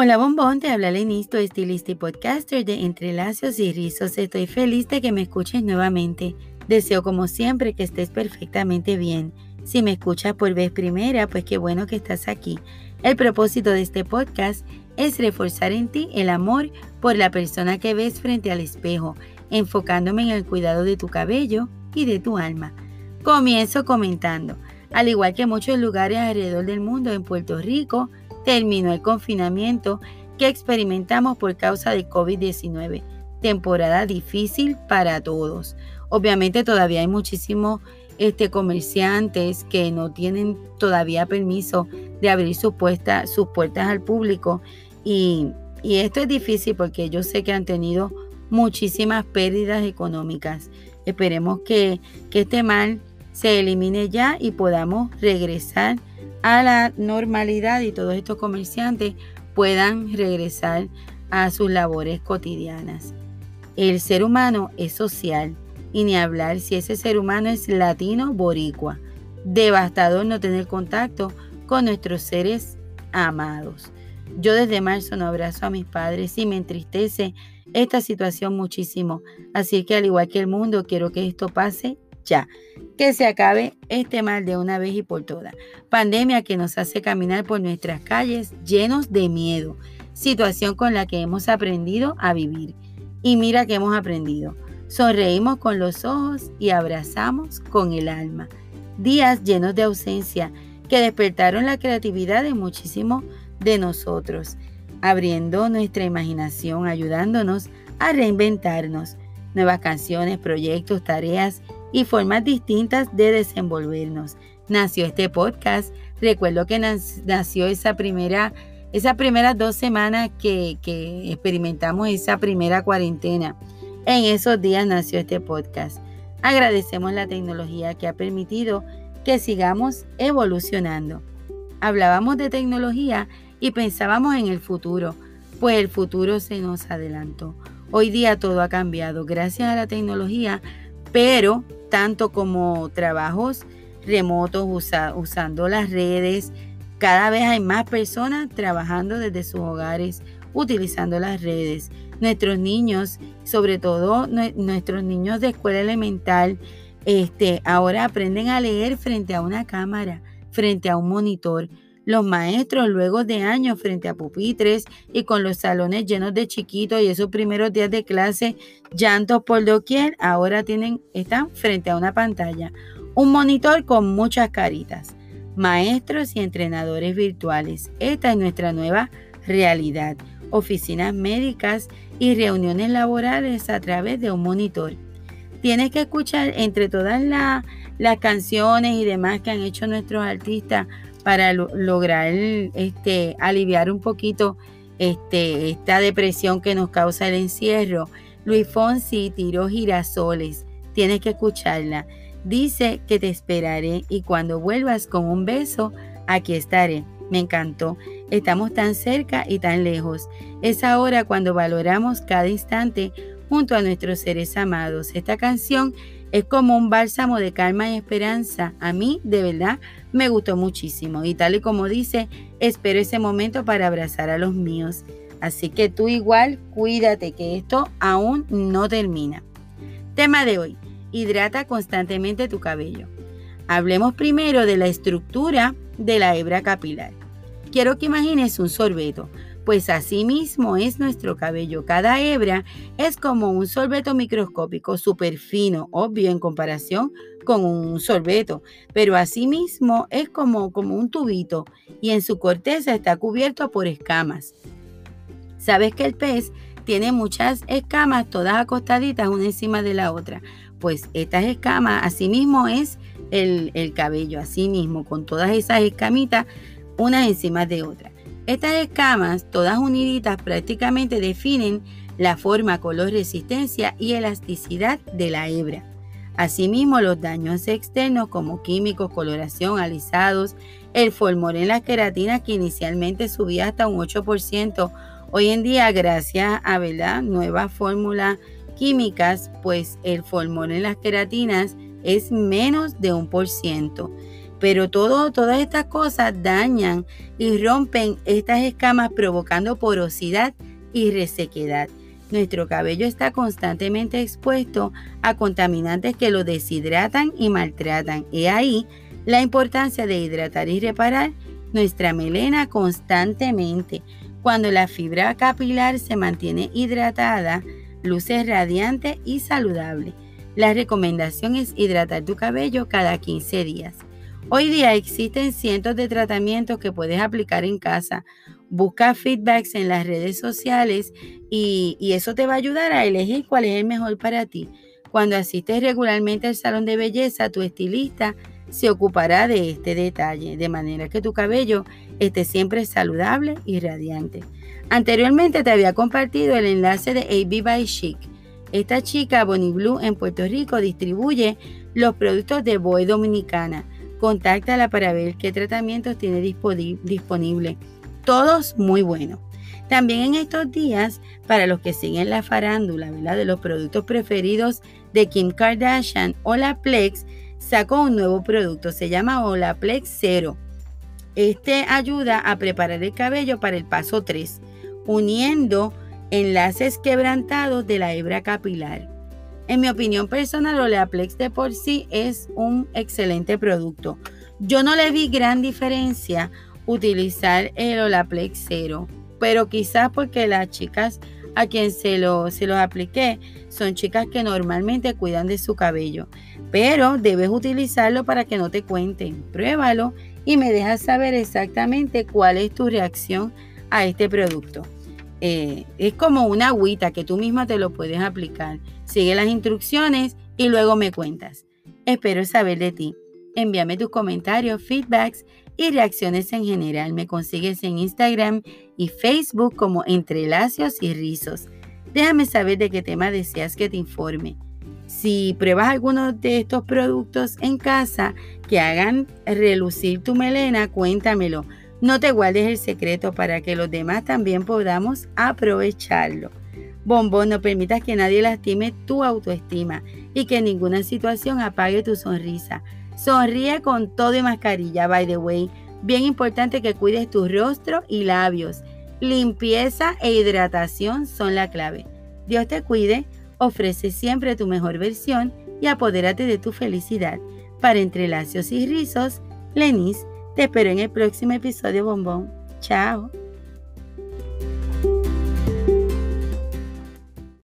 Hola bombón, te habla Lenisto, estilista y podcaster de Entrelazos y Rizos. Estoy feliz de que me escuches nuevamente. Deseo como siempre que estés perfectamente bien. Si me escuchas por vez primera, pues qué bueno que estás aquí. El propósito de este podcast es reforzar en ti el amor por la persona que ves frente al espejo, enfocándome en el cuidado de tu cabello y de tu alma. Comienzo comentando. Al igual que muchos lugares alrededor del mundo, en Puerto Rico, terminó el confinamiento que experimentamos por causa de COVID-19. Temporada difícil para todos. Obviamente todavía hay muchísimos este, comerciantes que no tienen todavía permiso de abrir sus, sus puertas al público y, esto es difícil porque yo sé que han tenido muchísimas pérdidas económicas. Esperemos que, que este mal se elimine ya y podamos regresar a la normalidad y todos estos comerciantes puedan regresar a sus labores cotidianas. El ser humano es social y ni hablar si ese ser humano es latino boricua. Devastador no tener contacto con nuestros seres amados. Yo desde marzo no abrazo a mis padres y me entristece esta situación muchísimo. Así que al igual que el mundo, quiero que esto pase ya. Que se acabe este mal de una vez y por todas. Pandemia que nos hace caminar por nuestras calles llenos de miedo. Situación con la que hemos aprendido a vivir. Y mira que hemos aprendido. Sonreímos con los ojos y abrazamos con el alma. Días llenos de ausencia que despertaron la creatividad de muchísimos de nosotros, abriendo nuestra imaginación, ayudándonos a reinventarnos. Nuevas canciones, proyectos, tareas y formas distintas de desenvolvernos. Nació este podcast. Recuerdo que nació esa primera, esas primeras dos semanas que, que experimentamos esa primera cuarentena. En esos días nació este podcast. Agradecemos la tecnología que ha permitido que sigamos evolucionando. Hablábamos de tecnología y pensábamos en el futuro, pues el futuro se nos adelantó. Hoy día todo ha cambiado gracias a la tecnología, pero tanto como trabajos remotos usando las redes. Cada vez hay más personas trabajando desde sus hogares, utilizando las redes. Nuestros niños, sobre todo nuestros niños de escuela elemental, este, ahora aprenden a leer frente a una cámara, frente a un monitor. Los maestros, luego de años frente a pupitres y con los salones llenos de chiquitos y esos primeros días de clase, llantos por doquier, ahora tienen, están frente a una pantalla. Un monitor con muchas caritas. Maestros y entrenadores virtuales. Esta es nuestra nueva realidad. Oficinas médicas y reuniones laborales a través de un monitor. Tienes que escuchar entre todas las canciones y demás que han hecho nuestros artistas para lograr este, aliviar un poquito este, esta depresión que nos causa el encierro. Luis Fonsi tiró girasoles. Tienes que escucharla. Dice que te esperaré y cuando vuelvas con un beso, aquí estaré. Me encantó. Estamos tan cerca y tan lejos. Es ahora cuando valoramos cada instante junto a nuestros seres amados. Esta canción es como un bálsamo de calma y esperanza. A mí, de verdad, me gustó muchísimo. Y tal y como dice, espero ese momento para abrazar a los míos. Así que tú igual, cuídate que esto aún no termina. Tema de hoy, hidrata constantemente tu cabello. Hablemos primero de la estructura de la hebra capilar. Quiero que imagines un sorbeto pues así mismo es nuestro cabello. Cada hebra es como un sorbeto microscópico súper fino, obvio en comparación con un sorbeto, pero asimismo es como, como un tubito y en su corteza está cubierto por escamas. ¿Sabes que el pez tiene muchas escamas todas acostaditas una encima de la otra? Pues estas escamas, asimismo es el, el cabello, asimismo, con todas esas escamitas unas encima de otras. Estas escamas, todas uniditas, prácticamente definen la forma, color, resistencia y elasticidad de la hebra. Asimismo, los daños externos como químicos, coloración, alisados, el formol en las queratinas que inicialmente subía hasta un 8%, hoy en día gracias a ¿verdad? nuevas fórmulas químicas, pues el formol en las queratinas es menos de un por ciento. Pero todo, todas estas cosas dañan y rompen estas escamas provocando porosidad y resequedad. Nuestro cabello está constantemente expuesto a contaminantes que lo deshidratan y maltratan. Y ahí la importancia de hidratar y reparar nuestra melena constantemente. Cuando la fibra capilar se mantiene hidratada, luce radiante y saludable. La recomendación es hidratar tu cabello cada 15 días. Hoy día existen cientos de tratamientos que puedes aplicar en casa. Busca feedbacks en las redes sociales y, eso te va a ayudar a elegir cuál es el mejor para ti. Cuando asistes regularmente al salón de belleza, tu estilista se ocupará de este detalle, de manera que tu cabello esté siempre saludable y radiante. Anteriormente te había compartido el enlace de AB by Chic. Esta chica, Bonnie Blue, en Puerto Rico, distribuye los productos de Boy Dominicana. Contáctala para ver qué tratamientos tiene disponible. Todos muy buenos. También en estos días, para los que siguen la farándula de los productos preferidos de Kim Kardashian, Olaplex sacó un nuevo producto, se llama Olaplex Zero. Este ayuda a preparar el cabello para el paso 3, uniendo enlaces quebrantados de la hebra capilar. En mi opinión personal, Olaplex de por sí es un excelente producto. Yo no le vi gran diferencia utilizar el Olaplex Zero, pero quizás porque las chicas a quien se, lo, los apliqué son chicas que normalmente cuidan de su cabello pero debes utilizarlo para que no te cuenten. Pruébalo y me dejas saber exactamente cuál es tu reacción a este producto. Eh, es como una agüita que tú misma te lo puedes aplicar. Sigue las instrucciones y luego me cuentas. Espero saber de ti. Envíame tus comentarios, feedbacks y reacciones en general. Me consigues en Instagram y Facebook como Entrelacios y Rizos. Déjame saber de qué tema deseas que te informe. Si pruebas alguno de estos productos en casa que hagan relucir tu melena, cuéntamelo. No te guardes el secreto para que los demás también podamos aprovecharlo. Bombón, no permitas que nadie lastime tu autoestima y que ninguna situación apague tu sonrisa. Sonríe con todo y mascarilla, by the way. Bien importante que cuides tu rostro y labios. Limpieza e hidratación son la clave. Dios te cuide Ofrece siempre tu mejor versión y apodérate de tu felicidad. Para entrelacios y rizos, Lenis, te espero en el próximo episodio bombón. Chao.